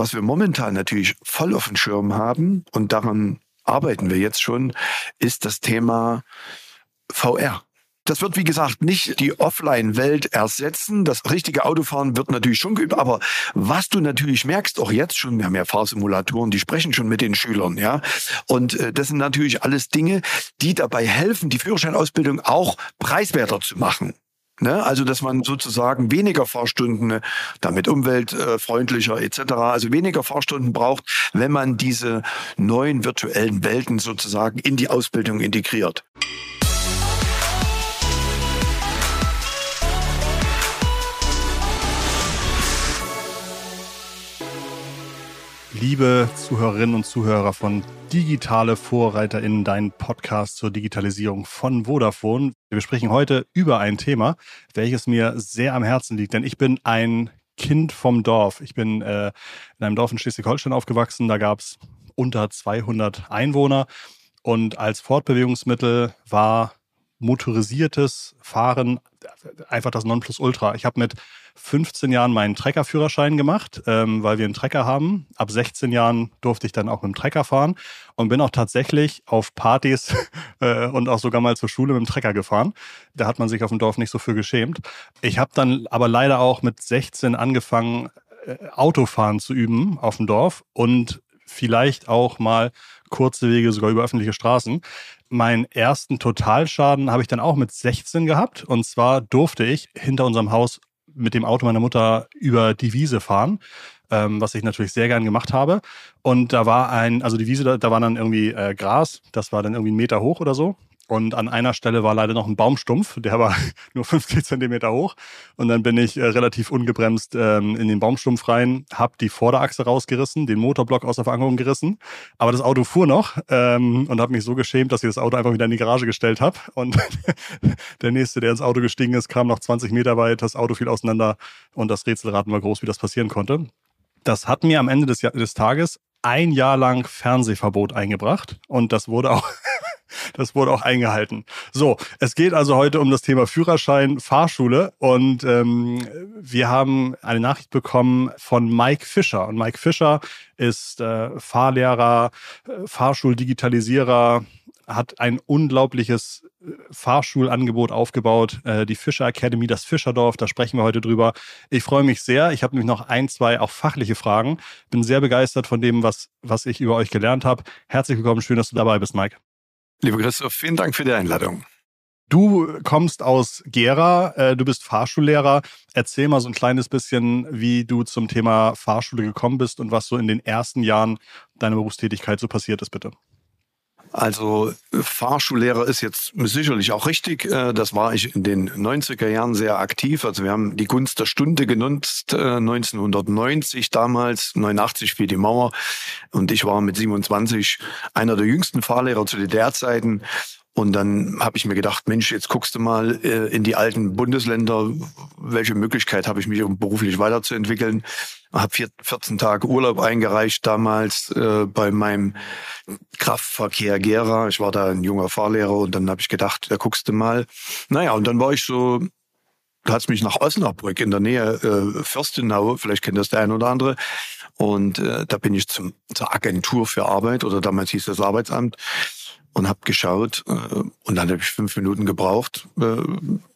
was wir momentan natürlich voll auf dem Schirm haben und daran arbeiten wir jetzt schon, ist das Thema VR. Das wird, wie gesagt, nicht die Offline-Welt ersetzen. Das richtige Autofahren wird natürlich schon geübt. Aber was du natürlich merkst, auch jetzt schon, wir haben ja Fahrsimulatoren, die sprechen schon mit den Schülern, ja. Und äh, das sind natürlich alles Dinge, die dabei helfen, die Führerscheinausbildung auch preiswerter zu machen. Ne? Also, dass man sozusagen weniger Fahrstunden, äh, damit umweltfreundlicher etc., also weniger Fahrstunden braucht, wenn man diese neuen virtuellen Welten sozusagen in die Ausbildung integriert. Liebe Zuhörerinnen und Zuhörer von Digitale VorreiterInnen, dein Podcast zur Digitalisierung von Vodafone. Wir sprechen heute über ein Thema, welches mir sehr am Herzen liegt, denn ich bin ein Kind vom Dorf. Ich bin äh, in einem Dorf in Schleswig-Holstein aufgewachsen. Da gab es unter 200 Einwohner und als Fortbewegungsmittel war motorisiertes Fahren einfach das Nonplusultra. Ich habe mit 15 Jahren meinen Treckerführerschein gemacht, ähm, weil wir einen Trecker haben. Ab 16 Jahren durfte ich dann auch mit dem Trecker fahren und bin auch tatsächlich auf Partys äh, und auch sogar mal zur Schule mit dem Trecker gefahren. Da hat man sich auf dem Dorf nicht so für geschämt. Ich habe dann aber leider auch mit 16 angefangen, äh, Autofahren zu üben auf dem Dorf und vielleicht auch mal kurze Wege sogar über öffentliche Straßen. Meinen ersten Totalschaden habe ich dann auch mit 16 gehabt. Und zwar durfte ich hinter unserem Haus mit dem Auto meiner Mutter über die Wiese fahren, ähm, was ich natürlich sehr gern gemacht habe. Und da war ein, also die Wiese, da, da war dann irgendwie äh, Gras, das war dann irgendwie einen Meter hoch oder so. Und an einer Stelle war leider noch ein Baumstumpf, der war nur 50 Zentimeter hoch. Und dann bin ich äh, relativ ungebremst ähm, in den Baumstumpf rein, habe die Vorderachse rausgerissen, den Motorblock aus der Verankerung gerissen. Aber das Auto fuhr noch ähm, und habe mich so geschämt, dass ich das Auto einfach wieder in die Garage gestellt habe. Und der nächste, der ins Auto gestiegen ist, kam noch 20 Meter weit, das Auto fiel auseinander und das Rätselraten war groß, wie das passieren konnte. Das hat mir am Ende des, des Tages ein Jahr lang Fernsehverbot eingebracht und das wurde auch das wurde auch eingehalten. So, es geht also heute um das Thema Führerschein, Fahrschule und ähm, wir haben eine Nachricht bekommen von Mike Fischer. Und Mike Fischer ist äh, Fahrlehrer, äh, Fahrschuldigitalisierer, hat ein unglaubliches äh, Fahrschulangebot aufgebaut, äh, die Fischer Academy, das Fischerdorf, da sprechen wir heute drüber. Ich freue mich sehr. Ich habe nämlich noch ein, zwei auch fachliche Fragen. Bin sehr begeistert von dem, was, was ich über euch gelernt habe. Herzlich willkommen, schön, dass du dabei bist, Mike. Lieber Christoph, vielen Dank für die Einladung. Du kommst aus Gera, äh, du bist Fahrschullehrer. Erzähl mal so ein kleines bisschen, wie du zum Thema Fahrschule gekommen bist und was so in den ersten Jahren deiner Berufstätigkeit so passiert ist, bitte. Also Fahrschullehrer ist jetzt sicherlich auch richtig. Äh, das war ich in den 90er Jahren sehr aktiv. Also wir haben die Gunst der Stunde genutzt, 1990 äh, damals, 89 fiel die Mauer. Und ich war mit 27 einer der jüngsten Fahrlehrer zu DDR-Zeiten. Und dann habe ich mir gedacht, Mensch, jetzt guckst du mal äh, in die alten Bundesländer, welche Möglichkeit habe ich mich beruflich weiterzuentwickeln. Habe 14 Tage Urlaub eingereicht damals äh, bei meinem Kraftverkehr Gera. Ich war da ein junger Fahrlehrer und dann habe ich gedacht, da guckst du mal. Naja, und dann war ich so da hat mich nach Osnabrück in der Nähe äh, Fürstenau, vielleicht kennt das der ein oder andere. Und äh, da bin ich zum, zur Agentur für Arbeit oder damals hieß das Arbeitsamt und habe geschaut äh, und dann habe ich fünf Minuten gebraucht äh,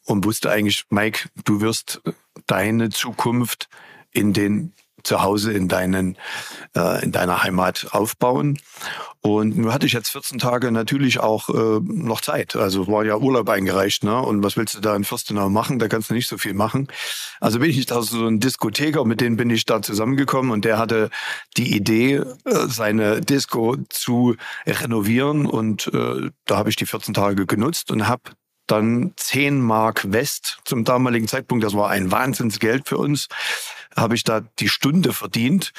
und wusste eigentlich, Mike, du wirst deine Zukunft in den zu Hause in deinen äh, in deiner Heimat aufbauen. Und nur hatte ich jetzt 14 Tage natürlich auch äh, noch Zeit. Also war ja Urlaub eingereicht, ne? Und was willst du da in Fürstenau machen? Da kannst du nicht so viel machen. Also bin ich da so ein Diskotheker, mit dem bin ich da zusammengekommen und der hatte die Idee, äh, seine Disco zu renovieren und äh, da habe ich die 14 Tage genutzt und habe dann 10 Mark West zum damaligen Zeitpunkt, das war ein Wahnsinnsgeld für uns, habe ich da die Stunde verdient.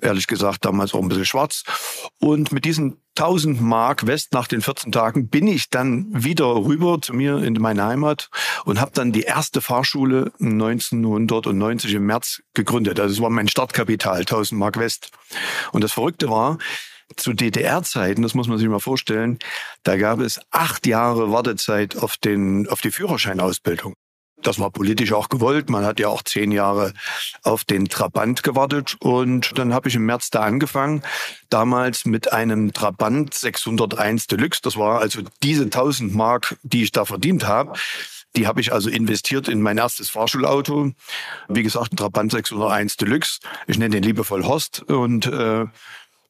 Ehrlich gesagt, damals auch ein bisschen schwarz. Und mit diesen 1000 Mark West nach den 14 Tagen bin ich dann wieder rüber zu mir in meine Heimat und habe dann die erste Fahrschule 1990 im März gegründet. Also das war mein Startkapital, 1000 Mark West. Und das Verrückte war, zu DDR-Zeiten, das muss man sich mal vorstellen, da gab es acht Jahre Wartezeit auf den, auf die Führerscheinausbildung. das war politisch auch gewollt. Man hat ja auch zehn Jahre auf den Trabant gewartet. Und dann habe ich im März da angefangen. Damals mit einem Trabant 601 Deluxe. Das war also diese 1000 Mark, die ich da verdient habe. Die habe ich also investiert in mein erstes Fahrschulauto. Wie gesagt, ein Trabant 601 Deluxe. Ich nenne den liebevoll Horst. Und äh,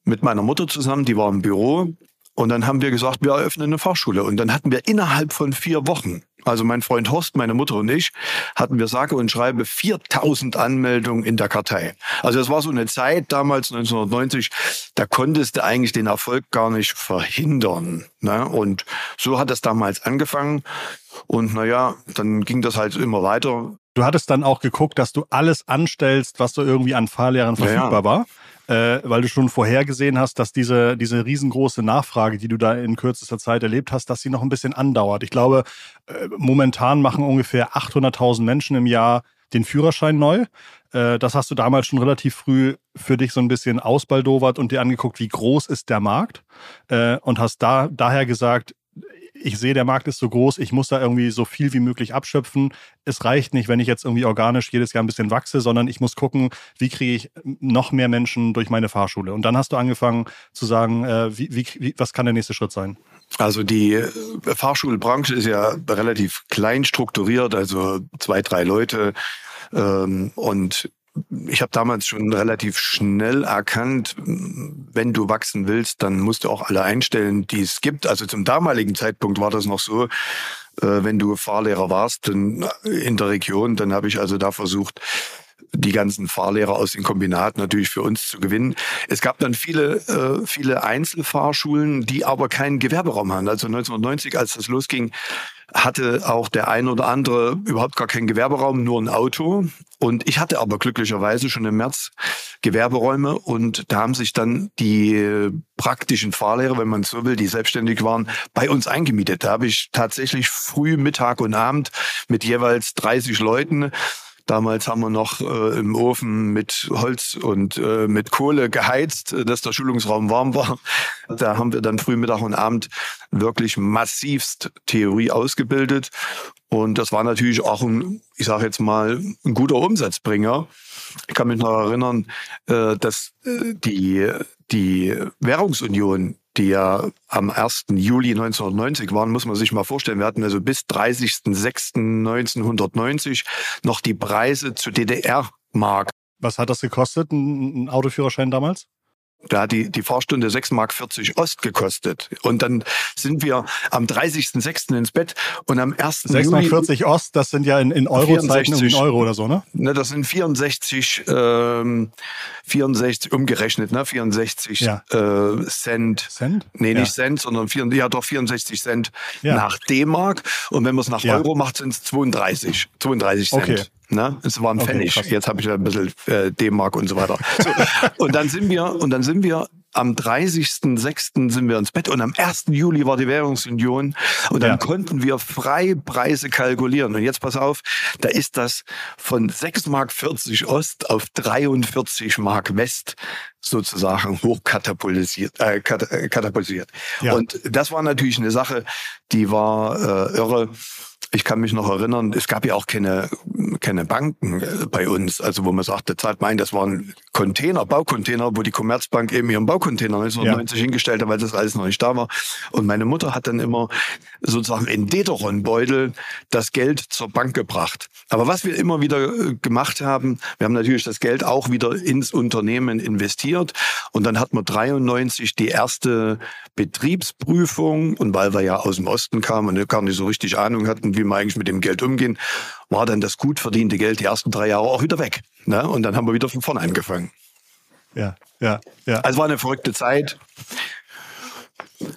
mit meiner Mutter zusammen, die war im Büro. Und dann haben wir gesagt, wir eröffnen eine Fahrschule. Und dann hatten wir innerhalb von vier Wochen, also mein Freund Horst, meine Mutter und ich, hatten wir sage und schreibe 4000 Anmeldungen in der Kartei. Also es war so eine Zeit damals 1990, da konntest du eigentlich den Erfolg gar nicht verhindern. Ne? Und so hat es damals angefangen. Und naja, dann ging das halt immer weiter. Du hattest dann auch geguckt, dass du alles anstellst, was so irgendwie an Fahrlehrern verfügbar ja, ja. war äh, weil du schon vorhergesehen hast, dass diese, diese riesengroße Nachfrage, die du da in kürzester Zeit erlebt hast, dass sie noch ein bisschen andauert. Ich glaube, äh, momentan machen ungefähr 800.000 Menschen im Jahr den Führerschein neu. Äh, das hast du damals schon relativ früh für dich so ein bisschen ausbaldowert und dir angeguckt, wie groß ist der Markt äh, und hast da daher gesagt, ich sehe, der Markt ist so groß, ich muss da irgendwie so viel wie möglich abschöpfen. Es reicht nicht, wenn ich jetzt irgendwie organisch jedes Jahr ein bisschen wachse, sondern ich muss gucken, wie kriege ich noch mehr Menschen durch meine Fahrschule. Und dann hast du angefangen zu sagen, äh, wie, wie, was kann der nächste Schritt sein? Also die äh, Fahrschulbranche ist ja relativ klein strukturiert, also zwei, drei Leute. Ähm, und ich habe damals schon relativ schnell erkannt, wenn du wachsen willst, dann musst du auch alle einstellen, die es gibt. Also zum damaligen Zeitpunkt war das noch so, äh, wenn du Fahrlehrer warst in der Region, dann habe ich also da versucht, die ganzen Fahrlehrer aus den Kombinaten natürlich für uns zu gewinnen. Es gab dann viele, äh, viele Einzelfahrschulen, die aber keinen Gewerberaum haben. Also 1990, als das losging, hatte auch der ein oder andere überhaupt gar keinen Gewerberaum, nur ein Auto. Und ich hatte aber glücklicherweise schon im März Gewerberäume und da haben sich dann die praktischen Fahrlehrer, wenn man so will, die selbstständig waren, bei uns eingemietet. Da habe ich tatsächlich früh, Mittag und Abend mit jeweils 30 Leuten Damals haben wir noch äh, im Ofen mit Holz und äh, mit Kohle geheizt, äh, dass der Schulungsraum warm war. Da haben wir dann früh, Mittag und Abend wirklich massivst Theorie ausgebildet. Und das war natürlich auch ein, ich sage jetzt mal, ein guter Umsatzbringer. Ich kann mich noch erinnern, äh, dass äh, die, die Währungsunion die ja am 1. Juli 1990 waren, muss man sich mal vorstellen. Wir hatten also bis 30.06.1990 noch die Preise zu DDR-Mark. Was hat das gekostet, ein Autoführerschein damals? Da hat die, die Fahrstunde 6,40 Mark Ost gekostet. Und dann sind wir am 30.06. ins Bett und am 1. 6,40 Mark Ost, das sind ja in, in Euro-Zeiten irgendwie Euro oder so, ne? Ne, das sind 64, ähm, 64 umgerechnet, ne? 64 ja. äh, Cent. Cent? Nee, nicht ja. Cent, sondern 4, ja doch 64 Cent ja. nach D-Mark. Und wenn man es nach Euro macht, sind es 32, 32 Cent. Okay. Ne? Es war ein okay, Pfennig. Krass. Jetzt habe ich ein bisschen äh, D-Mark und so weiter. So. und dann sind wir, und dann sind wir am 30.06. sind wir ins Bett und am 1. Juli war die Währungsunion und dann ja. konnten wir Freipreise kalkulieren. Und jetzt pass auf, da ist das von 6 Mark 40 Ost auf 43 Mark West sozusagen hochkatapultiert. Äh, katapultiert. Ja. Und das war natürlich eine Sache, die war äh, irre. Ich kann mich noch erinnern, es gab ja auch keine, keine Banken äh, bei uns, also wo man sagte, zahlt mein, das waren Container, Baucontainer, wo die Commerzbank eben ihren Baucontainer 1990 ja. hingestellt hat, weil das alles noch nicht da war. Und meine Mutter hat dann immer sozusagen in Dederon-Beutel das Geld zur Bank gebracht. Aber was wir immer wieder äh, gemacht haben, wir haben natürlich das Geld auch wieder ins Unternehmen investiert. Und dann hat man 93 die erste Betriebsprüfung. Und weil wir ja aus dem Osten kamen und gar nicht so richtig Ahnung hatten, wie wie wir eigentlich mit dem Geld umgehen, war dann das gut verdiente Geld die ersten drei Jahre auch wieder weg. Ne? Und dann haben wir wieder von vorne angefangen. Ja, ja, ja. Also war eine verrückte Zeit.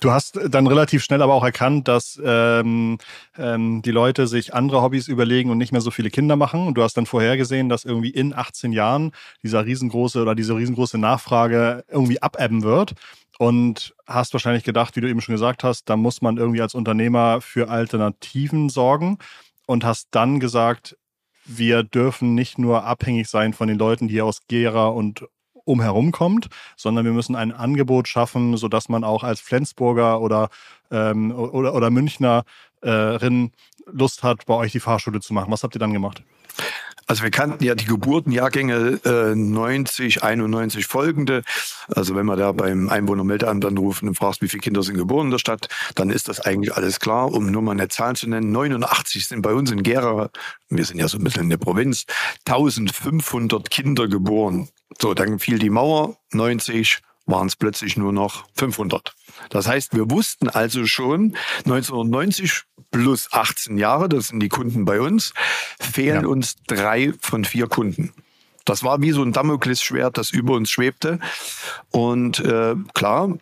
Du hast dann relativ schnell aber auch erkannt, dass ähm, ähm, die Leute sich andere Hobbys überlegen und nicht mehr so viele Kinder machen. Und du hast dann vorhergesehen, dass irgendwie in 18 Jahren dieser riesengroße oder diese riesengroße Nachfrage irgendwie abebben wird und hast wahrscheinlich gedacht, wie du eben schon gesagt hast, da muss man irgendwie als Unternehmer für Alternativen sorgen und hast dann gesagt, wir dürfen nicht nur abhängig sein von den Leuten, die aus Gera und umherum kommt, sondern wir müssen ein Angebot schaffen, sodass man auch als Flensburger oder, ähm, oder, oder Münchnerin Lust hat, bei euch die Fahrschule zu machen. Was habt ihr dann gemacht? Also wir kannten ja die Geburtenjahrgänge äh, 90, 91 folgende. Also wenn man da beim Einwohnermeldeamt anrufen und fragt, wie viele Kinder sind geboren in der Stadt, dann ist das eigentlich alles klar. Um nur mal eine Zahl zu nennen, 89 sind bei uns in Gera, wir sind ja so ein bisschen in der Provinz, 1500 Kinder geboren. So, dann fiel die Mauer, 90, waren es plötzlich nur noch 500. Das heißt, wir wussten also schon 1990 plus 18 Jahre, das sind die Kunden bei uns, fehlen ja. uns drei von vier Kunden. Das war wie so ein Damoklesschwert, das über uns schwebte. Und äh, klar,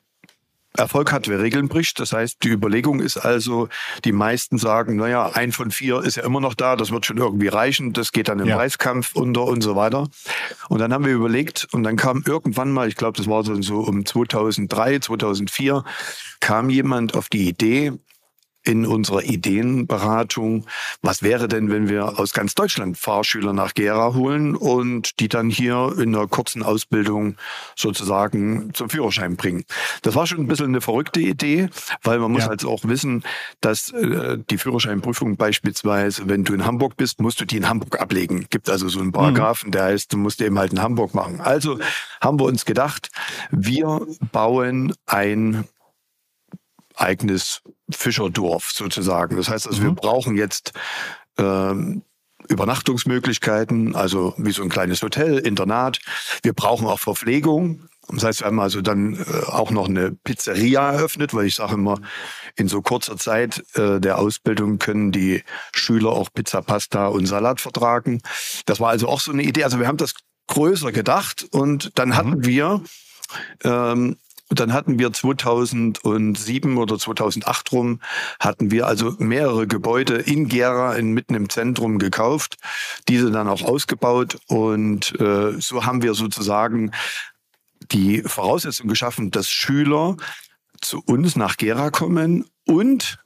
Erfolg hat, wer Regeln bricht. Das heißt, die Überlegung ist also, die meisten sagen, naja, ein von vier ist ja immer noch da, das wird schon irgendwie reichen, das geht dann im ja. Preiskampf unter und so weiter. Und dann haben wir überlegt und dann kam irgendwann mal, ich glaube, das war so um 2003, 2004, kam jemand auf die Idee, in unserer Ideenberatung, was wäre denn, wenn wir aus ganz Deutschland Fahrschüler nach Gera holen und die dann hier in einer kurzen Ausbildung sozusagen zum Führerschein bringen. Das war schon ein bisschen eine verrückte Idee, weil man muss ja. halt auch wissen, dass äh, die Führerscheinprüfung beispielsweise, wenn du in Hamburg bist, musst du die in Hamburg ablegen. Gibt also so einen Paragraphen, mhm. der heißt, du musst eben halt in Hamburg machen. Also haben wir uns gedacht, wir bauen ein eigenes Fischerdorf sozusagen. Das heißt also, mhm. wir brauchen jetzt ähm, Übernachtungsmöglichkeiten, also wie so ein kleines Hotel, Internat. Wir brauchen auch Verpflegung. Das heißt, wir haben also dann äh, auch noch eine Pizzeria eröffnet, weil ich sage immer, in so kurzer Zeit äh, der Ausbildung können die Schüler auch Pizza, Pasta und Salat vertragen. Das war also auch so eine Idee. Also wir haben das größer gedacht und dann mhm. hatten wir ähm, und dann hatten wir 2007 oder 2008 rum, hatten wir also mehrere Gebäude in Gera, in, mitten im Zentrum gekauft, diese dann auch ausgebaut. Und äh, so haben wir sozusagen die Voraussetzung geschaffen, dass Schüler zu uns nach Gera kommen und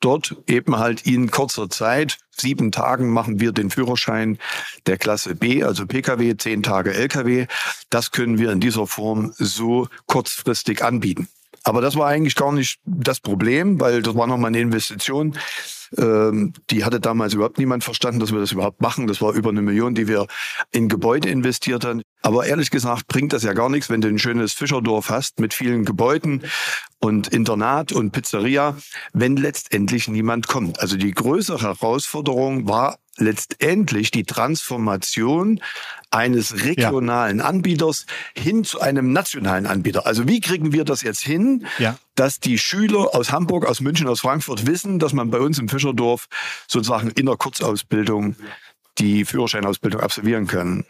dort eben halt in kurzer Zeit, sieben Tagen machen wir den Führerschein der Klasse B, also Pkw, zehn Tage Lkw. Das können wir in dieser Form so kurzfristig anbieten. Aber das war eigentlich gar nicht das Problem, weil das war nochmal eine Investition. Ähm, die hatte damals überhaupt niemand verstanden, dass wir das überhaupt machen. Das war über eine Million, die wir in Gebäude investiert haben. Aber ehrlich gesagt bringt das ja gar nichts, wenn du ein schönes Fischerdorf hast mit vielen Gebäuden und Internat und Pizzeria, wenn letztendlich niemand kommt. Also die größere Herausforderung war letztendlich die Transformation eines regionalen ja. Anbieters hin zu einem nationalen Anbieter. Also wie kriegen wir das jetzt hin, ja. dass die Schüler aus Hamburg, aus München, aus Frankfurt wissen, dass man bei uns im Fischerdorf sozusagen in der Kurzausbildung die Führerscheinausbildung absolvieren kann?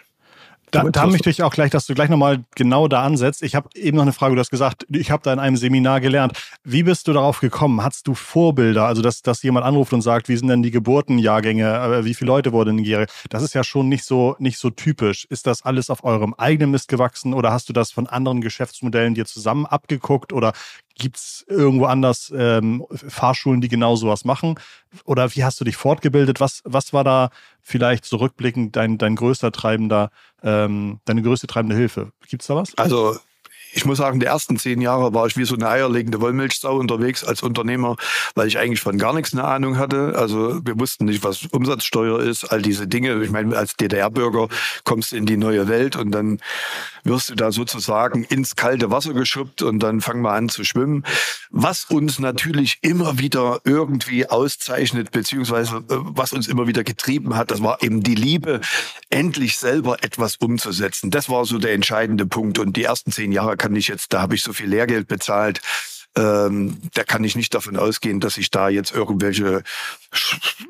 Da, da möchte ich auch gleich, dass du gleich nochmal genau da ansetzt. Ich habe eben noch eine Frage, du hast gesagt, ich habe da in einem Seminar gelernt. Wie bist du darauf gekommen? Hattest du Vorbilder? Also, dass, dass jemand anruft und sagt, wie sind denn die Geburtenjahrgänge? Äh, wie viele Leute wurden in Nigeria? Das ist ja schon nicht so, nicht so typisch. Ist das alles auf eurem eigenen Mist gewachsen oder hast du das von anderen Geschäftsmodellen dir zusammen abgeguckt oder Gibt es irgendwo anders ähm, Fahrschulen, die genau sowas machen? Oder wie hast du dich fortgebildet? Was, was war da vielleicht zurückblickend dein, dein größter treibender, ähm, deine größte treibende Hilfe? Gibt es da was? Also ich muss sagen, die ersten zehn Jahre war ich wie so eine eierlegende Wollmilchsau unterwegs als Unternehmer, weil ich eigentlich von gar nichts eine Ahnung hatte. Also wir wussten nicht, was Umsatzsteuer ist, all diese Dinge. Ich meine, als DDR-Bürger kommst du in die neue Welt und dann wirst du da sozusagen ins kalte Wasser geschubbt und dann fangen wir an zu schwimmen. Was uns natürlich immer wieder irgendwie auszeichnet, beziehungsweise äh, was uns immer wieder getrieben hat, das war eben die Liebe, endlich selber etwas umzusetzen. Das war so der entscheidende Punkt. Und die ersten zehn Jahre kann ich jetzt, da habe ich so viel Lehrgeld bezahlt. Ähm, da kann ich nicht davon ausgehen, dass ich da jetzt irgendwelche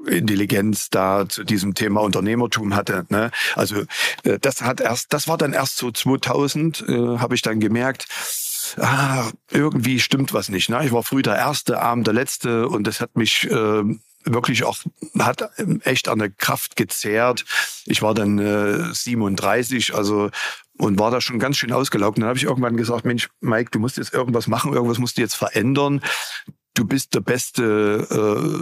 Intelligenz da zu diesem Thema Unternehmertum hatte. Ne? Also äh, das hat erst, das war dann erst so 2000, äh, habe ich dann gemerkt, ah, irgendwie stimmt was nicht. Ne? Ich war früh der Erste, Abend der Letzte und das hat mich äh, wirklich auch, hat echt an der Kraft gezehrt. Ich war dann äh, 37, also und war da schon ganz schön ausgelaugt. Und dann habe ich irgendwann gesagt, Mensch, Mike, du musst jetzt irgendwas machen, irgendwas musst du jetzt verändern. du bist der beste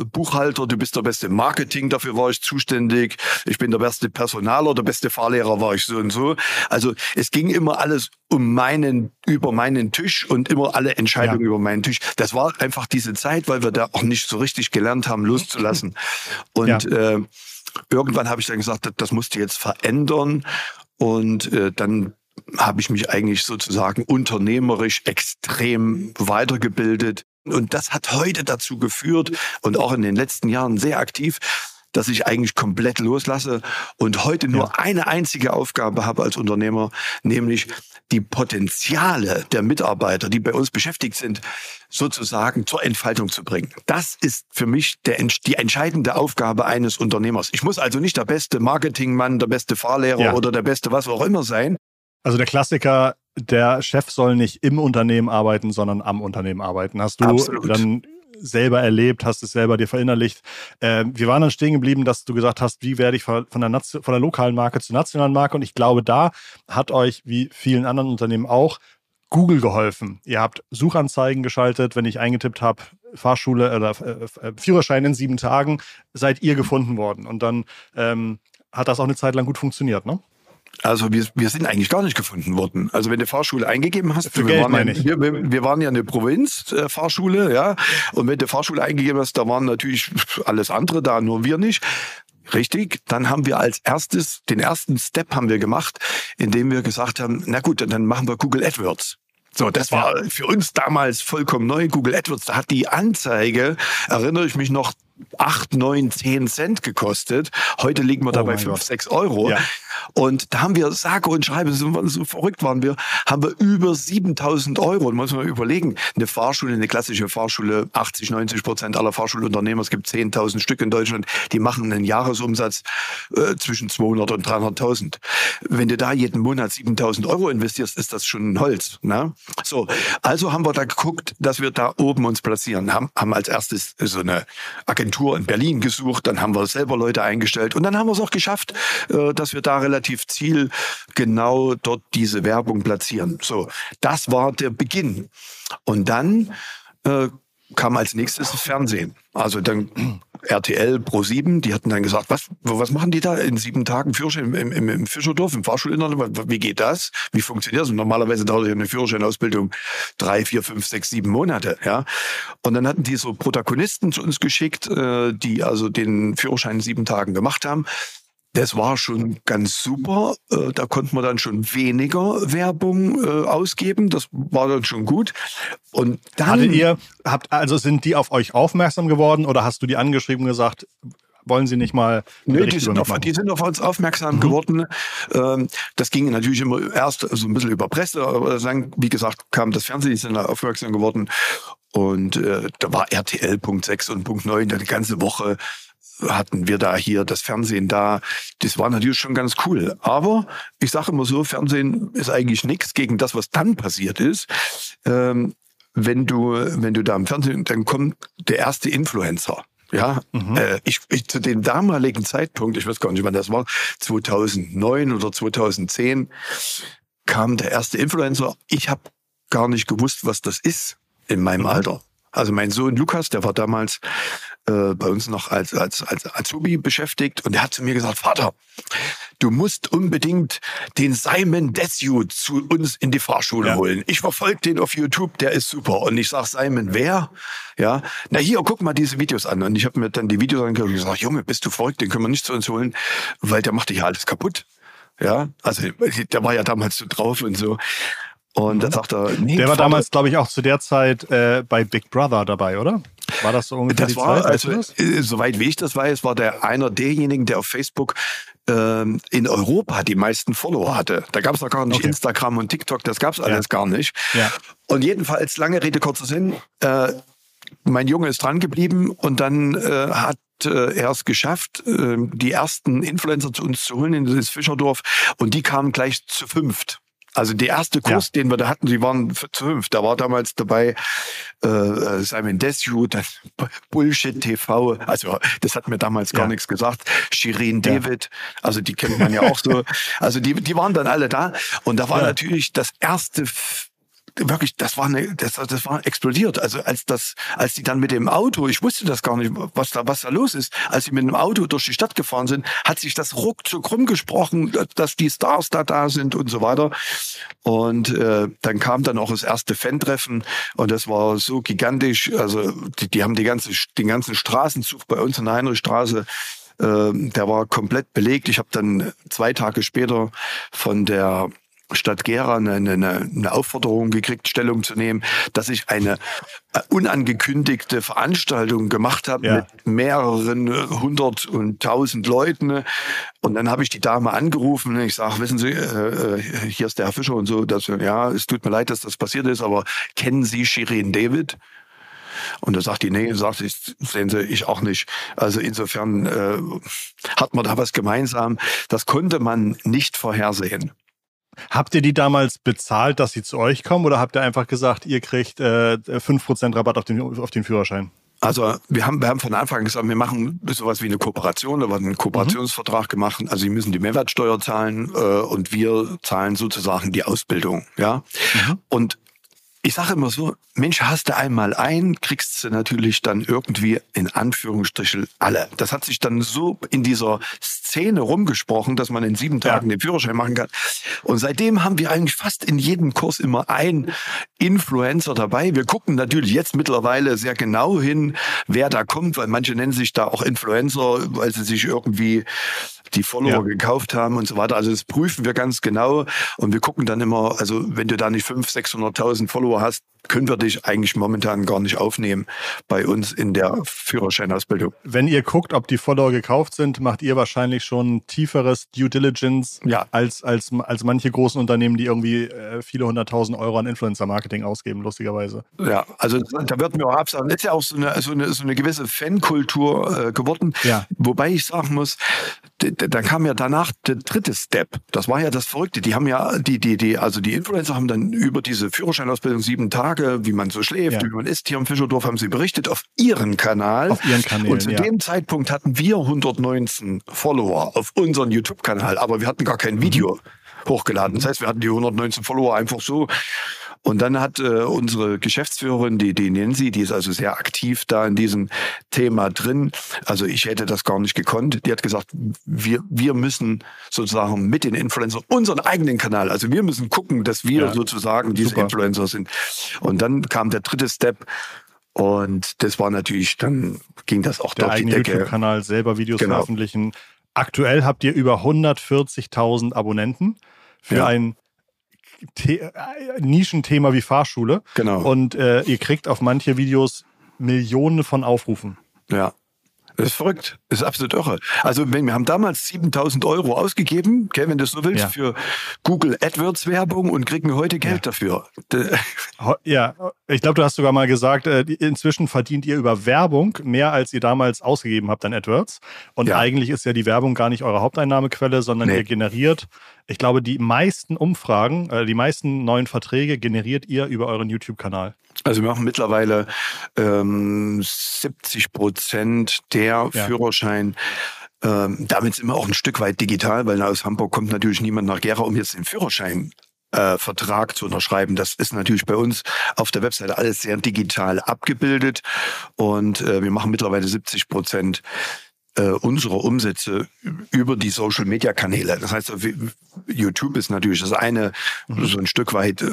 äh, Buchhalter, du bist der beste Marketing, dafür war ich zuständig, ich bin der beste Personaler, der beste Fahrlehrer war ich so und so. Also es ging immer alles um meinen, über meinen Tisch und immer alle Entscheidungen ja. über meinen Tisch. Das war einfach diese Zeit, weil wir da auch nicht so richtig gelernt haben, loszulassen. Und ja. äh, irgendwann habe ich dann gesagt, das musst du jetzt verändern. Und äh, dann habe ich mich eigentlich sozusagen unternehmerisch extrem weitergebildet. Und das hat heute dazu geführt und auch in den letzten Jahren sehr aktiv, dass ich eigentlich komplett loslasse und heute nur ja. eine einzige Aufgabe habe als Unternehmer, nämlich die Potenziale der Mitarbeiter, die bei uns beschäftigt sind, sozusagen zur Entfaltung zu bringen. Das ist für mich der, die entscheidende Aufgabe eines Unternehmers. Ich muss also nicht der beste Marketingmann, der beste Fahrlehrer ja. oder der beste was auch immer sein. Also der Klassiker, der Chef soll nicht im Unternehmen arbeiten, sondern am Unternehmen arbeiten. Hast du Absolut. dann selber erlebt, hast es selber dir verinnerlicht. Äh, wir waren dann stehen geblieben, dass du gesagt hast, wie werde ich von der, von der lokalen Marke zur nationalen Marke? Und ich glaube, da hat euch, wie vielen anderen Unternehmen auch, Google geholfen. Ihr habt Suchanzeigen geschaltet, wenn ich eingetippt habe, Fahrschule oder äh, Führerschein in sieben Tagen, seid ihr gefunden worden. Und dann ähm, hat das auch eine Zeit lang gut funktioniert, ne? Also wir, wir sind eigentlich gar nicht gefunden worden. Also wenn du Fahrschule eingegeben hast, Für wir, Geld, waren ja, wir, wir, waren ja eine Provinz-Fahrschule, äh, ja. Und wenn du Fahrschule eingegeben hast, da waren natürlich alles andere da, nur wir nicht. Richtig, dann haben wir als erstes, den ersten Step haben wir gemacht, indem wir gesagt haben, na gut, dann machen wir Google AdWords. So, das war für uns damals vollkommen neu. Google AdWords, da hat die Anzeige, erinnere ich mich noch, 8, 9, 10 Cent gekostet. Heute liegen wir oh dabei 5, 6 Euro. Ja. Und da haben wir, sage und schreibe, so, verrückt waren wir, haben wir über 7000 Euro. Und muss man überlegen, eine Fahrschule, eine klassische Fahrschule, 80, 90 Prozent aller Fahrschulunternehmer, es gibt 10.000 Stück in Deutschland, die machen einen Jahresumsatz äh, zwischen 200 und 300.000. Wenn du da jeden Monat 7000 Euro investierst, ist das schon ein Holz. Ne? So, also haben wir da geguckt, dass wir da oben uns platzieren. Haben, haben als erstes so eine Agentur in Berlin gesucht, dann haben wir selber Leute eingestellt und dann haben wir es auch geschafft, äh, dass wir da relativ zielgenau dort diese Werbung platzieren. So, das war der Beginn. Und dann äh, kam als nächstes das Fernsehen. Also dann RTL Pro 7, die hatten dann gesagt, was, was machen die da in sieben Tagen Führerschein im, im, im Fischerdorf, im Fahrschulinternat? Wie geht das? Wie funktioniert das? Und normalerweise dauert eine Führerscheinausbildung drei, vier, fünf, sechs, sieben Monate, ja. Und dann hatten die so Protagonisten zu uns geschickt, äh, die also den Führerschein in sieben Tagen gemacht haben. Das war schon ganz super. Äh, da konnte man dann schon weniger Werbung äh, ausgeben. Das war dann schon gut. Und dann. Hattet ihr, habt, also sind die auf euch aufmerksam geworden oder hast du die angeschrieben und gesagt, wollen Sie nicht mal. Nö, die sind, auf, die sind auf uns aufmerksam mhm. geworden. Ähm, das ging natürlich immer erst so ein bisschen über Presse, aber dann, wie gesagt, kam das Fernsehen, die sind da aufmerksam geworden. Und äh, da war RTL Punkt 6 und Punkt 9 die ganze Woche hatten wir da hier das Fernsehen da. Das war natürlich schon ganz cool. Aber ich sage immer so, Fernsehen ist eigentlich nichts gegen das, was dann passiert ist. Ähm, wenn du, wenn du da im Fernsehen, dann kommt der erste Influencer. Ja, mhm. äh, ich, ich zu dem damaligen Zeitpunkt, ich weiß gar nicht, wann das war, 2009 oder 2010, kam der erste Influencer. Ich habe gar nicht gewusst, was das ist in meinem mhm. Alter. Also mein Sohn Lukas, der war damals äh, bei uns noch als, als, als Azubi beschäftigt und der hat zu mir gesagt, Vater, du musst unbedingt den Simon Desue zu uns in die Fahrschule ja. holen. Ich verfolge den auf YouTube, der ist super. Und ich sag Simon, wer? Ja, na hier, guck mal diese Videos an. Und ich habe mir dann die Videos angeguckt und gesagt, Junge, bist du verrückt, den können wir nicht zu uns holen, weil der macht dich ja alles kaputt. Ja, also der war ja damals so drauf und so. Und dann mhm. sagt er, nee, Der war damals, glaube ich, auch zu der Zeit äh, bei Big Brother dabei, oder? War das so ungefähr das die war, Zeit? Also, äh, soweit wie ich das weiß, war der einer derjenigen, der auf Facebook ähm, in Europa die meisten Follower hatte. Da gab es noch gar nicht okay. Instagram und TikTok, das gab es alles ja. gar nicht. Ja. Und jedenfalls, lange Rede, kurzer Sinn, äh, mein Junge ist dran geblieben und dann äh, hat äh, er es geschafft, äh, die ersten Influencer zu uns zu holen in das Fischerdorf und die kamen gleich zu fünft. Also der erste Kurs, ja. den wir da hatten, die waren fünf. Da war damals dabei äh, Simon Desue, dann Bullshit TV. Also das hat mir damals gar ja. nichts gesagt. Shirin ja. David, also die kennt man ja auch so. Also die, die waren dann alle da. Und da war natürlich das erste wirklich, das war eine, das, das war explodiert. Also als das, als die dann mit dem Auto, ich wusste das gar nicht, was da, was da los ist, als sie mit dem Auto durch die Stadt gefahren sind, hat sich das ruckzuck rumgesprochen, dass die Stars da da sind und so weiter. Und äh, dann kam dann auch das erste Fan-Treffen und das war so gigantisch. Also die, die haben die ganze, den ganzen Straßenzug bei uns in der Heinrichstraße äh, der war komplett belegt. Ich habe dann zwei Tage später von der Stadt Gera eine, eine, eine Aufforderung gekriegt, Stellung zu nehmen, dass ich eine äh, unangekündigte Veranstaltung gemacht habe ja. mit mehreren hundert und tausend Leuten. Und dann habe ich die Dame angerufen. Ich sage, wissen Sie, äh, äh, hier ist der Herr Fischer und so. Dass, ja, es tut mir leid, dass das passiert ist, aber kennen Sie Shirin David? Und da sagt die, nee, sagt ich, sehen Sie, ich auch nicht. Also insofern äh, hat man da was gemeinsam. Das konnte man nicht vorhersehen. Habt ihr die damals bezahlt, dass sie zu euch kommen oder habt ihr einfach gesagt, ihr kriegt äh, 5% Rabatt auf den, auf den Führerschein? Also wir haben, wir haben von Anfang an gesagt, wir machen sowas wie eine Kooperation, da war ein Kooperationsvertrag mhm. gemacht. Also sie müssen die Mehrwertsteuer zahlen äh, und wir zahlen sozusagen die Ausbildung. Ja. Mhm. Und ich sage immer so, Mensch, hast du einmal ein, kriegst du natürlich dann irgendwie in Anführungsstrichen alle. Das hat sich dann so in dieser Szene rumgesprochen, dass man in sieben Tagen ja. den Führerschein machen kann. Und seitdem haben wir eigentlich fast in jedem Kurs immer einen Influencer dabei. Wir gucken natürlich jetzt mittlerweile sehr genau hin, wer da kommt, weil manche nennen sich da auch Influencer, weil sie sich irgendwie die Follower ja. gekauft haben und so weiter. Also das prüfen wir ganz genau und wir gucken dann immer, also wenn du da nicht 500.000, 600.000 Follower hast, können wir dich eigentlich momentan gar nicht aufnehmen bei uns in der Führerscheinausbildung. Wenn ihr guckt, ob die Follower gekauft sind, macht ihr wahrscheinlich schon tieferes Due Diligence ja. als, als, als manche großen Unternehmen, die irgendwie äh, viele hunderttausend Euro an Influencer-Marketing ausgeben, lustigerweise. Ja, also da wird mir auch absagen. Ist ja auch so eine, so eine, so eine gewisse Fankultur äh, geworden. Ja. Wobei ich sagen muss, da kam ja danach der dritte Step. Das war ja das Verrückte. Die haben ja, die, die, die, also die Influencer haben dann über diese Führerscheinausbildung sieben Tage, wie man so schläft, ja. wie man isst, hier im Fischerdorf haben sie berichtet auf ihren Kanal. Auf ihren Kanälen, Und zu ja. dem Zeitpunkt hatten wir 119 Follower auf unseren YouTube-Kanal, aber wir hatten gar kein Video mhm. hochgeladen. Das heißt, wir hatten die 119 Follower einfach so und dann hat äh, unsere Geschäftsführerin, die, die Nancy, die ist also sehr aktiv da in diesem Thema drin. Also ich hätte das gar nicht gekonnt. Die hat gesagt, wir, wir müssen sozusagen mit den Influencern unseren eigenen Kanal, also wir müssen gucken, dass wir ja, sozusagen diese super. Influencer sind. Und dann kam der dritte Step. Und das war natürlich, dann ging das auch der durch die Decke. YouTube-Kanal selber Videos genau. veröffentlichen. Aktuell habt ihr über 140.000 Abonnenten für ja. ein The äh, Nischenthema wie Fahrschule. Genau. Und äh, ihr kriegt auf manche Videos Millionen von Aufrufen. Ja. Das ist verrückt. Das ist absolut irre. Also wir haben damals 7000 Euro ausgegeben, okay, wenn du so willst, ja. für Google AdWords Werbung und kriegen heute Geld ja. dafür. Ja, ich glaube, du hast sogar mal gesagt, äh, inzwischen verdient ihr über Werbung mehr, als ihr damals ausgegeben habt an AdWords. Und ja. eigentlich ist ja die Werbung gar nicht eure Haupteinnahmequelle, sondern nee. ihr generiert, ich glaube, die meisten Umfragen, äh, die meisten neuen Verträge generiert ihr über euren YouTube-Kanal. Also wir machen mittlerweile ähm, 70 Prozent der ja. Führerschein. Ähm, damit sind wir auch ein Stück weit digital, weil aus Hamburg kommt natürlich niemand nach Gera, um jetzt den Führerschein äh, Vertrag zu unterschreiben. Das ist natürlich bei uns auf der Webseite alles sehr digital abgebildet und äh, wir machen mittlerweile 70 Prozent äh, unsere Umsätze über die Social Media Kanäle. Das heißt, YouTube ist natürlich das eine, mhm. so ein Stück weit, äh,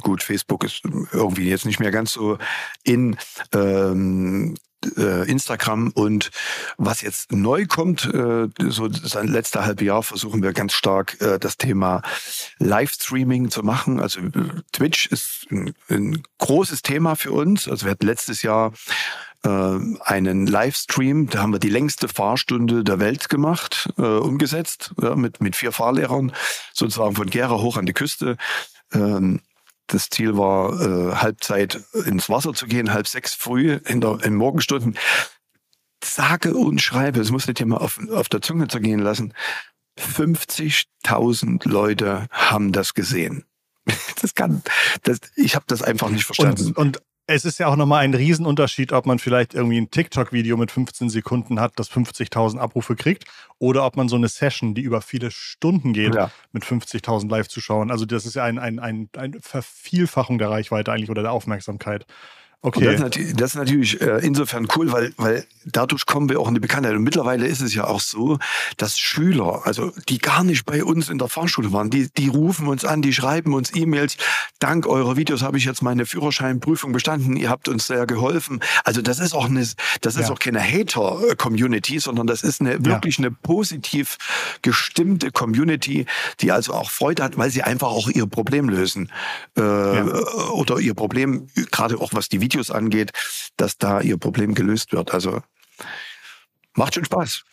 gut, Facebook ist irgendwie jetzt nicht mehr ganz so in ähm, äh, Instagram und was jetzt neu kommt, äh, so sein letzter halbe Jahr versuchen wir ganz stark äh, das Thema Livestreaming zu machen. Also Twitch ist ein, ein großes Thema für uns. Also wir hatten letztes Jahr äh, einen Livestream, da haben wir die längste Fahrstunde der Welt gemacht, umgesetzt, mit, mit vier Fahrlehrern, sozusagen von Gera hoch an die Küste. Ähm, das Ziel war, äh, Halbzeit ins Wasser zu gehen, halb sechs früh in, der, in Morgenstunden. Sage und schreibe, es muss nicht immer auf, auf der Zunge zergehen lassen. 50.000 Leute haben das gesehen. Das kann, das, ich habe das einfach nicht verstanden. Und, und es ist ja auch nochmal ein Riesenunterschied, ob man vielleicht irgendwie ein TikTok-Video mit 15 Sekunden hat, das 50.000 Abrufe kriegt, oder ob man so eine Session, die über viele Stunden geht, ja. mit 50.000 Live-Zuschauern. Also das ist ja ein, ein, ein, eine Vervielfachung der Reichweite eigentlich oder der Aufmerksamkeit. Okay. Das ist, das ist, natürlich äh, insofern cool, weil, weil dadurch kommen wir auch in die Bekanntheit. Und mittlerweile ist es ja auch so, dass Schüler, also die gar nicht bei uns in der Fahrschule waren, die, die rufen uns an, die schreiben uns E-Mails. Dank eurer Videos habe ich jetzt meine Führerscheinprüfung bestanden. Ihr habt uns sehr geholfen. Also das ist auch eine, das ist ja. auch keine Hater-Community, sondern das ist eine wirklich ja. eine positiv gestimmte Community, die also auch Freude hat, weil sie einfach auch ihr Problem lösen äh, ja. oder ihr Problem gerade auch was die Videos angeht, dass da ihr Problem gelöst wird. Also macht schon Spaß.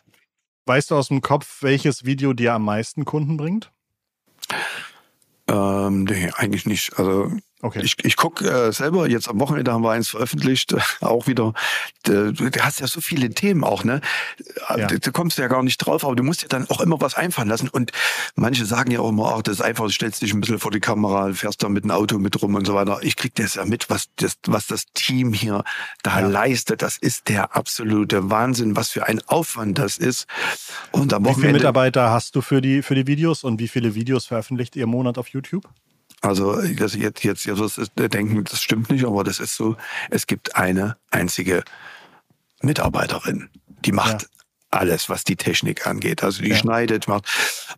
Weißt du aus dem Kopf, welches Video dir am meisten Kunden bringt? Ähm, nee, eigentlich nicht. Also Okay. Ich, ich gucke äh, selber, jetzt am Wochenende haben wir eins veröffentlicht, äh, auch wieder. Du, du hast ja so viele Themen auch, ne? Ja. Du, kommst ja gar nicht drauf, aber du musst dir dann auch immer was einfallen lassen. Und manche sagen ja auch immer, ach, das ist einfach, du stellst dich ein bisschen vor die Kamera, fährst da mit dem Auto mit rum und so weiter. Ich krieg das ja mit, was das, was das Team hier da ja. leistet. Das ist der absolute Wahnsinn, was für ein Aufwand das ist. Und am Wochenende. Wie viele Mitarbeiter hast du für die, für die Videos und wie viele Videos veröffentlicht ihr im Monat auf YouTube? Also das jetzt, jetzt, jetzt wirst du denken, das stimmt nicht, aber das ist so, es gibt eine einzige Mitarbeiterin, die macht ja. Alles, was die Technik angeht. Also die ja. schneidet, macht.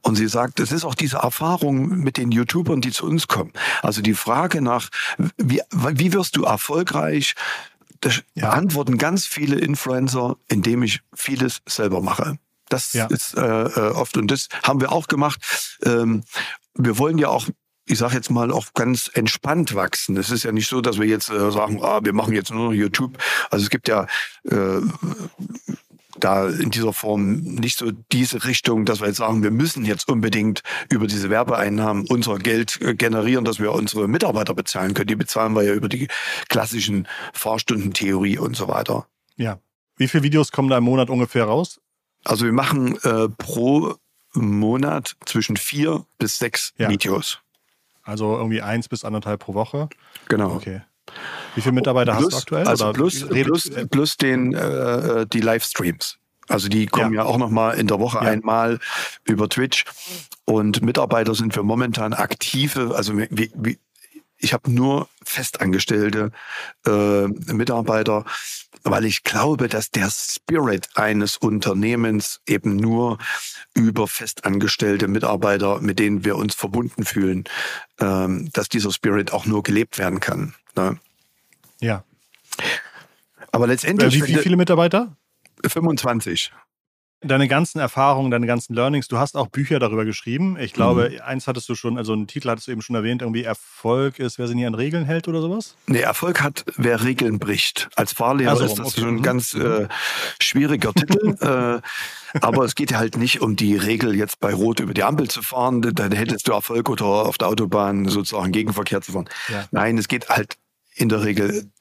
Und sie sagt, es ist auch diese Erfahrung mit den YouTubern, die zu uns kommen. Also die Frage nach, wie, wie wirst du erfolgreich? Das ja. beantworten ganz viele Influencer, indem ich vieles selber mache. Das ja. ist äh, äh oft und das haben wir auch gemacht. Ähm, wir wollen ja auch ich sage jetzt mal, auch ganz entspannt wachsen. Es ist ja nicht so, dass wir jetzt äh, sagen, ah, wir machen jetzt nur noch YouTube. Also es gibt ja äh, da in dieser Form nicht so diese Richtung, dass wir jetzt sagen, wir müssen jetzt unbedingt über diese Werbeeinnahmen unser Geld äh, generieren, dass wir unsere Mitarbeiter bezahlen können. Die bezahlen wir ja über die klassischen Fahrstundentheorie und so weiter. Ja. Wie viele Videos kommen da im Monat ungefähr raus? Also wir machen äh, pro Monat zwischen vier bis sechs ja. Videos. Also irgendwie eins bis anderthalb pro Woche. Genau. Okay. Wie viele Mitarbeiter plus, hast du aktuell? Also plus, plus, plus den, äh, die Livestreams. Also die kommen ja, ja auch nochmal in der Woche ja. einmal über Twitch. Und Mitarbeiter sind wir momentan aktive, also wie, wie, ich habe nur festangestellte äh, Mitarbeiter, weil ich glaube, dass der Spirit eines Unternehmens eben nur über festangestellte Mitarbeiter, mit denen wir uns verbunden fühlen, ähm, dass dieser Spirit auch nur gelebt werden kann. Ne? Ja. Aber letztendlich. Wie, wie viele Mitarbeiter? 25 deine ganzen Erfahrungen, deine ganzen Learnings, du hast auch Bücher darüber geschrieben. Ich glaube, mhm. eins hattest du schon, also einen Titel hattest du eben schon erwähnt, irgendwie Erfolg ist, wer sich nie an Regeln hält oder sowas? Nee, Erfolg hat, wer Regeln bricht. Als Fahrlehrer also, ist das okay. schon ein mhm. ganz äh, schwieriger Titel. äh, aber es geht ja halt nicht um die Regel, jetzt bei Rot über die Ampel zu fahren, dann hättest du Erfolg oder auf der Autobahn sozusagen Gegenverkehr zu fahren. Ja. Nein, es geht halt in der Regel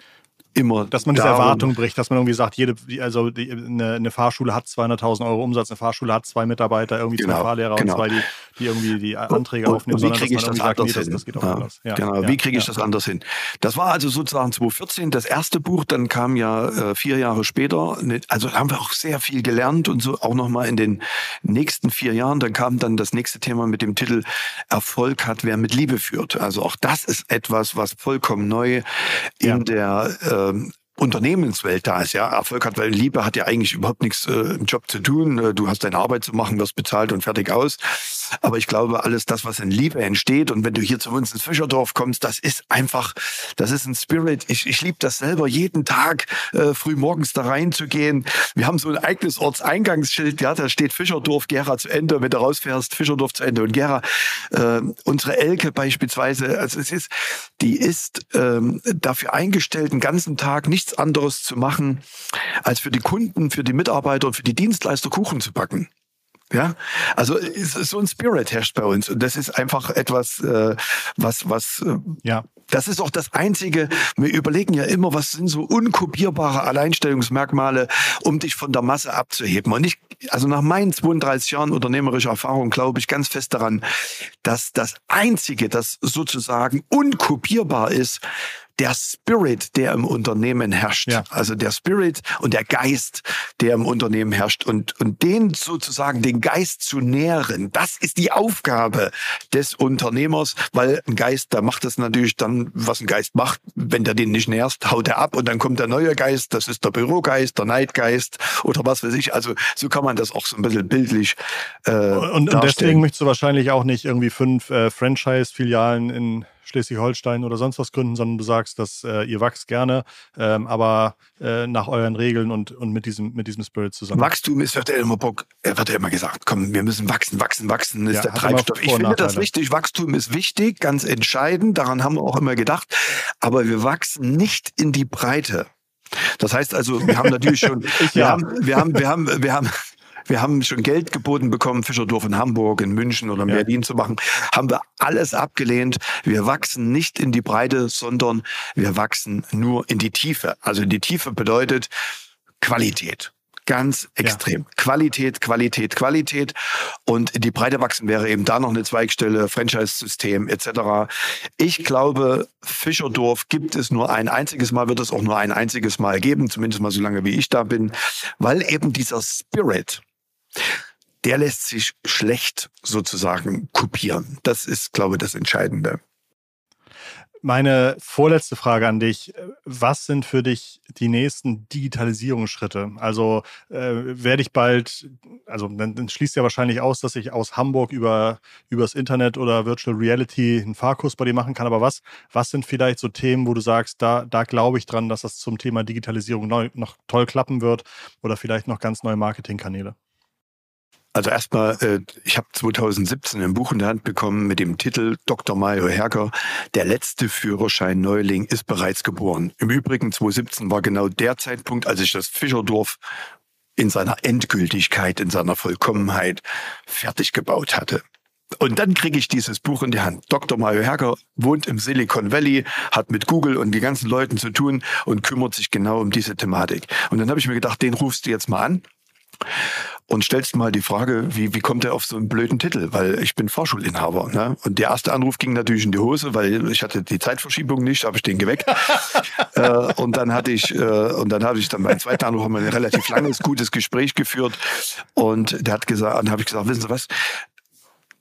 immer. Dass man diese darum, Erwartung bricht, dass man irgendwie sagt, jede, also die, eine, eine, Fahrschule hat 200.000 Euro Umsatz, eine Fahrschule hat zwei Mitarbeiter, irgendwie genau, zwei Fahrlehrer genau. und zwei, die, die irgendwie die Anträge und, aufnehmen. Und wie kriege ich das anders hin? Das, das ja, ja, genau, ja, wie kriege ich das anders hin? Das war also sozusagen 2014 das erste Buch, dann kam ja äh, vier Jahre später, also haben wir auch sehr viel gelernt und so auch nochmal in den nächsten vier Jahren, dann kam dann das nächste Thema mit dem Titel Erfolg hat, wer mit Liebe führt. Also auch das ist etwas, was vollkommen neu in der äh, ähm, Unternehmenswelt da ist. Ja, Erfolg hat, weil Liebe hat ja eigentlich überhaupt nichts äh, im Job zu tun. Äh, du hast deine Arbeit zu machen, wirst bezahlt und fertig aus. Aber ich glaube, alles das, was in Liebe entsteht und wenn du hier zu uns ins Fischerdorf kommst, das ist einfach, das ist ein Spirit. Ich, ich liebe das selber, jeden Tag äh, früh morgens da reinzugehen. Wir haben so ein eigenes Ortseingangsschild, ja, da steht Fischerdorf, Gera zu Ende. Wenn du rausfährst, Fischerdorf zu Ende und Gera. Äh, unsere Elke beispielsweise, also es ist, die ist ähm, dafür eingestellt, den ganzen Tag nicht nichts anderes zu machen, als für die Kunden, für die Mitarbeiter und für die Dienstleister Kuchen zu backen. Ja, also so ein Spirit herrscht bei uns und das ist einfach etwas, äh, was, was, äh, ja. Das ist auch das Einzige, wir überlegen ja immer, was sind so unkopierbare Alleinstellungsmerkmale, um dich von der Masse abzuheben. Und ich, also nach meinen 32 Jahren unternehmerischer Erfahrung glaube ich ganz fest daran, dass das Einzige, das sozusagen unkopierbar ist, der Spirit, der im Unternehmen herrscht. Ja. Also der Spirit und der Geist, der im Unternehmen herrscht. Und, und den sozusagen, den Geist zu nähren, das ist die Aufgabe des Unternehmers, weil ein Geist, da macht es natürlich dann, was ein Geist macht, wenn der den nicht nährst, haut er ab und dann kommt der neue Geist, das ist der Bürogeist, der Neidgeist oder was weiß ich. Also so kann man das auch so ein bisschen bildlich äh, und, und deswegen möchtest du wahrscheinlich auch nicht irgendwie fünf äh, Franchise-Filialen in Schleswig-Holstein oder sonst was gründen, sondern du sagst, dass äh, ihr wächst gerne, ähm, aber äh, nach euren Regeln und, und mit, diesem, mit diesem Spirit zusammen. Wachstum ist, wird ja immer, Bock, wird ja immer gesagt, komm, wir müssen wachsen, wachsen, wachsen, ist ja, der Treibstoff. Ich finde das wichtig, Wachstum ist wichtig, ganz entscheidend, daran haben wir auch immer gedacht, aber wir wachsen nicht in die Breite. Das heißt also, wir haben natürlich schon, wir, ja. haben, wir haben, wir haben, wir haben, wir haben schon Geld geboten bekommen, Fischerdorf in Hamburg, in München oder in ja. Berlin zu machen. Haben wir alles abgelehnt. Wir wachsen nicht in die Breite, sondern wir wachsen nur in die Tiefe. Also in die Tiefe bedeutet Qualität. Ganz extrem. Ja. Qualität, Qualität, Qualität. Und die Breite wachsen wäre eben da noch eine Zweigstelle, Franchise-System etc. Ich glaube, Fischerdorf gibt es nur ein einziges Mal, wird es auch nur ein einziges Mal geben, zumindest mal so lange wie ich da bin, weil eben dieser Spirit, der lässt sich schlecht sozusagen kopieren. Das ist, glaube ich, das Entscheidende. Meine vorletzte Frage an dich. Was sind für dich die nächsten Digitalisierungsschritte? Also äh, werde ich bald, also dann, dann, schließt ja wahrscheinlich aus, dass ich aus Hamburg über übers Internet oder Virtual Reality einen Fahrkurs bei dir machen kann. Aber was, was sind vielleicht so Themen, wo du sagst, da, da glaube ich dran, dass das zum Thema Digitalisierung neu, noch toll klappen wird oder vielleicht noch ganz neue Marketingkanäle? Also erstmal, äh, ich habe 2017 ein Buch in der Hand bekommen mit dem Titel Dr. Mario Herger, der letzte Führerschein Neuling ist bereits geboren. Im Übrigen 2017 war genau der Zeitpunkt, als ich das Fischerdorf in seiner Endgültigkeit, in seiner Vollkommenheit fertig gebaut hatte. Und dann kriege ich dieses Buch in die Hand. Dr. Mario Herger wohnt im Silicon Valley, hat mit Google und die ganzen Leuten zu tun und kümmert sich genau um diese Thematik. Und dann habe ich mir gedacht, den rufst du jetzt mal an und stellst mal die Frage, wie, wie kommt er auf so einen blöden Titel? Weil ich bin Vorschulinhaber. Ne? Und der erste Anruf ging natürlich in die Hose, weil ich hatte die Zeitverschiebung nicht, habe ich den geweckt. äh, und dann hatte ich, äh, und dann habe ich dann beim zweiten Anruf haben wir ein relativ langes, gutes Gespräch geführt. Und der hat gesagt, dann habe ich gesagt, wissen Sie was?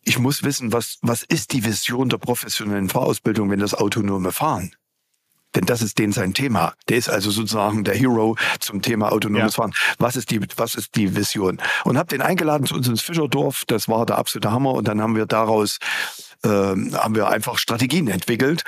Ich muss wissen, was, was ist die Vision der professionellen Fahrausbildung, wenn das autonome Fahren? Denn das ist den sein Thema. Der ist also sozusagen der Hero zum Thema autonomes ja. Fahren. Was ist die, was ist die Vision? Und habe den eingeladen zu uns ins Fischerdorf. Das war der absolute Hammer. Und dann haben wir daraus haben wir einfach Strategien entwickelt.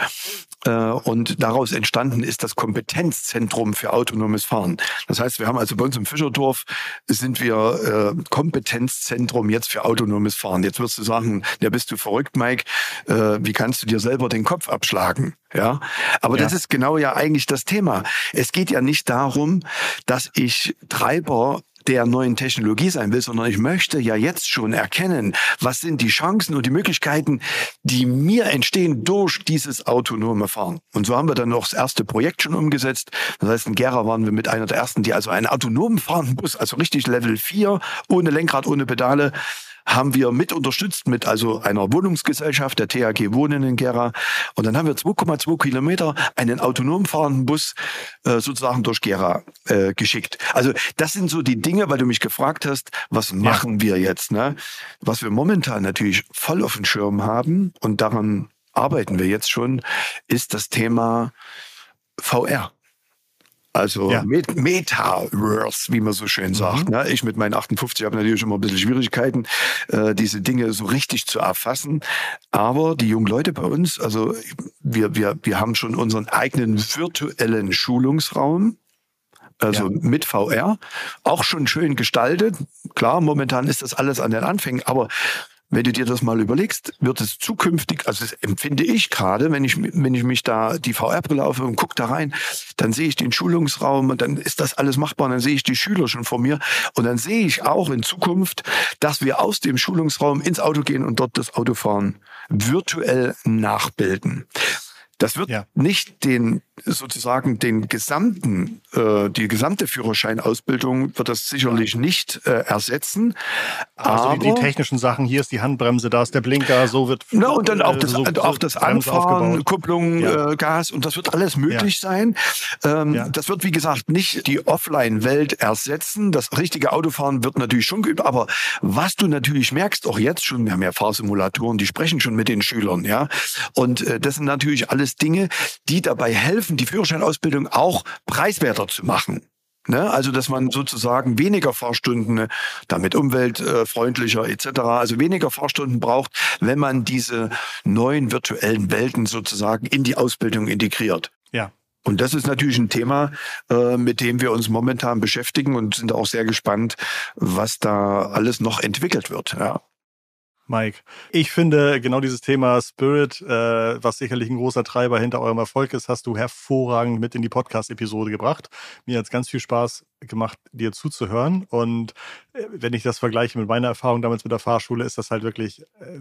Äh, und daraus entstanden ist das Kompetenzzentrum für autonomes Fahren. Das heißt, wir haben also bei uns im Fischerdorf sind wir äh, Kompetenzzentrum jetzt für autonomes Fahren. Jetzt wirst du sagen, ja, bist du verrückt, Mike? Äh, wie kannst du dir selber den Kopf abschlagen? Ja, aber ja. das ist genau ja eigentlich das Thema. Es geht ja nicht darum, dass ich Treiber der neuen Technologie sein will, sondern ich möchte ja jetzt schon erkennen, was sind die Chancen und die Möglichkeiten, die mir entstehen durch dieses autonome Fahren. Und so haben wir dann noch das erste Projekt schon umgesetzt. Das heißt, in Gera waren wir mit einer der ersten, die also einen autonomen fahrenden Bus, also richtig Level 4, ohne Lenkrad, ohne Pedale, haben wir mit unterstützt mit also einer Wohnungsgesellschaft, der THG Wohnen in Gera. Und dann haben wir 2,2 Kilometer einen autonom fahrenden Bus äh, sozusagen durch Gera äh, geschickt. Also das sind so die Dinge, weil du mich gefragt hast, was machen ja. wir jetzt? Ne? Was wir momentan natürlich voll auf dem Schirm haben und daran arbeiten wir jetzt schon, ist das Thema VR. Also ja. Metaverse, wie man so schön sagt. Mhm. Ich mit meinen 58 habe natürlich immer ein bisschen Schwierigkeiten, äh, diese Dinge so richtig zu erfassen. Aber die jungen Leute bei uns, also wir, wir, wir haben schon unseren eigenen virtuellen Schulungsraum. Also ja. mit VR, auch schon schön gestaltet. Klar, momentan ist das alles an den Anfängen, aber wenn du dir das mal überlegst, wird es zukünftig, also das empfinde ich gerade, wenn ich, wenn ich mich da die VR-Brille auf und gucke da rein, dann sehe ich den Schulungsraum und dann ist das alles machbar und dann sehe ich die Schüler schon vor mir und dann sehe ich auch in Zukunft, dass wir aus dem Schulungsraum ins Auto gehen und dort das Autofahren virtuell nachbilden. Das wird ja. nicht den sozusagen den gesamten, äh, die gesamte Führerscheinausbildung wird das sicherlich nicht äh, ersetzen. Also aber die, technischen Sachen, hier ist die Handbremse, da ist der Blinker, so wird. Na, und dann auch das, so, auch das Anfahren, Kupplung, ja. äh, Gas und das wird alles möglich ja. sein. Ähm, ja. Das wird, wie gesagt, nicht die Offline-Welt ersetzen. Das richtige Autofahren wird natürlich schon geübt, aber was du natürlich merkst, auch jetzt schon, wir haben ja Fahrsimulatoren, die sprechen schon mit den Schülern, ja. Und äh, das sind natürlich alles Dinge, die dabei helfen, die Führerscheinausbildung auch preiswerter zu machen. Ne? Also, dass man sozusagen weniger Fahrstunden, damit umweltfreundlicher etc., also weniger Fahrstunden braucht, wenn man diese neuen virtuellen Welten sozusagen in die Ausbildung integriert. Ja. Und das ist natürlich ein Thema, äh, mit dem wir uns momentan beschäftigen und sind auch sehr gespannt, was da alles noch entwickelt wird. Ja. Mike. Ich finde genau dieses Thema Spirit, äh, was sicherlich ein großer Treiber hinter eurem Erfolg ist, hast du hervorragend mit in die Podcast-Episode gebracht. Mir hat es ganz viel Spaß gemacht, dir zuzuhören. Und äh, wenn ich das vergleiche mit meiner Erfahrung damals mit der Fahrschule, ist das halt wirklich äh,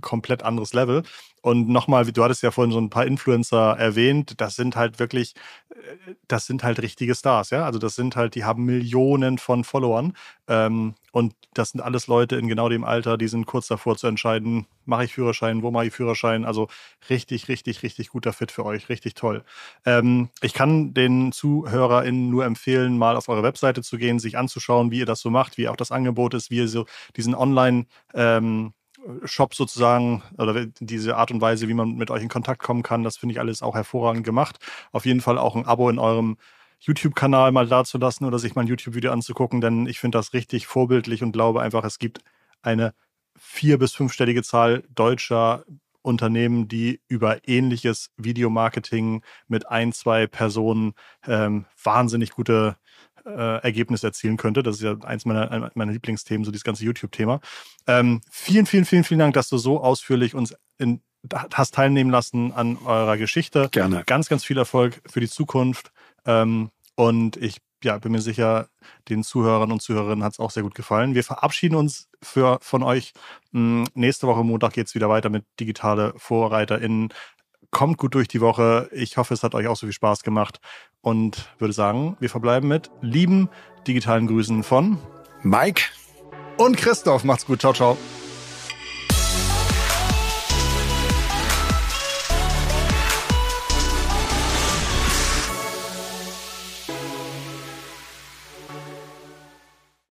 komplett anderes Level. Und nochmal, du hattest ja vorhin so ein paar Influencer erwähnt, das sind halt wirklich, äh, das sind halt richtige Stars, ja. Also das sind halt, die haben Millionen von Followern. Ähm, und das sind alles Leute in genau dem Alter, die sind kurz davor zu entscheiden, mache ich Führerschein, wo mache ich Führerschein. Also richtig, richtig, richtig guter Fit für euch, richtig toll. Ähm, ich kann den ZuhörerInnen nur empfehlen, mal auf eure Webseite zu gehen, sich anzuschauen, wie ihr das so macht, wie auch das Angebot ist, wie ihr so diesen Online- ähm, Shop sozusagen oder diese Art und Weise, wie man mit euch in Kontakt kommen kann, das finde ich alles auch hervorragend gemacht. Auf jeden Fall auch ein Abo in eurem YouTube-Kanal mal dazulassen oder sich mal ein YouTube-Video anzugucken, denn ich finde das richtig vorbildlich und glaube einfach, es gibt eine vier- bis fünfstellige Zahl deutscher Unternehmen, die über ähnliches Videomarketing mit ein, zwei Personen ähm, wahnsinnig gute äh, Ergebnis erzielen könnte. Das ist ja eins meiner, meiner Lieblingsthemen, so dieses ganze YouTube-Thema. Ähm, vielen, vielen, vielen, vielen Dank, dass du so ausführlich uns in, hast teilnehmen lassen an eurer Geschichte. Gerne. Ganz, ganz viel Erfolg für die Zukunft. Ähm, und ich ja, bin mir sicher, den Zuhörern und Zuhörerinnen hat es auch sehr gut gefallen. Wir verabschieden uns für, von euch. Hm, nächste Woche Montag geht es wieder weiter mit digitale VorreiterInnen kommt gut durch die Woche. Ich hoffe, es hat euch auch so viel Spaß gemacht und würde sagen, wir verbleiben mit lieben digitalen Grüßen von Mike und Christoph. Macht's gut. Ciao, ciao.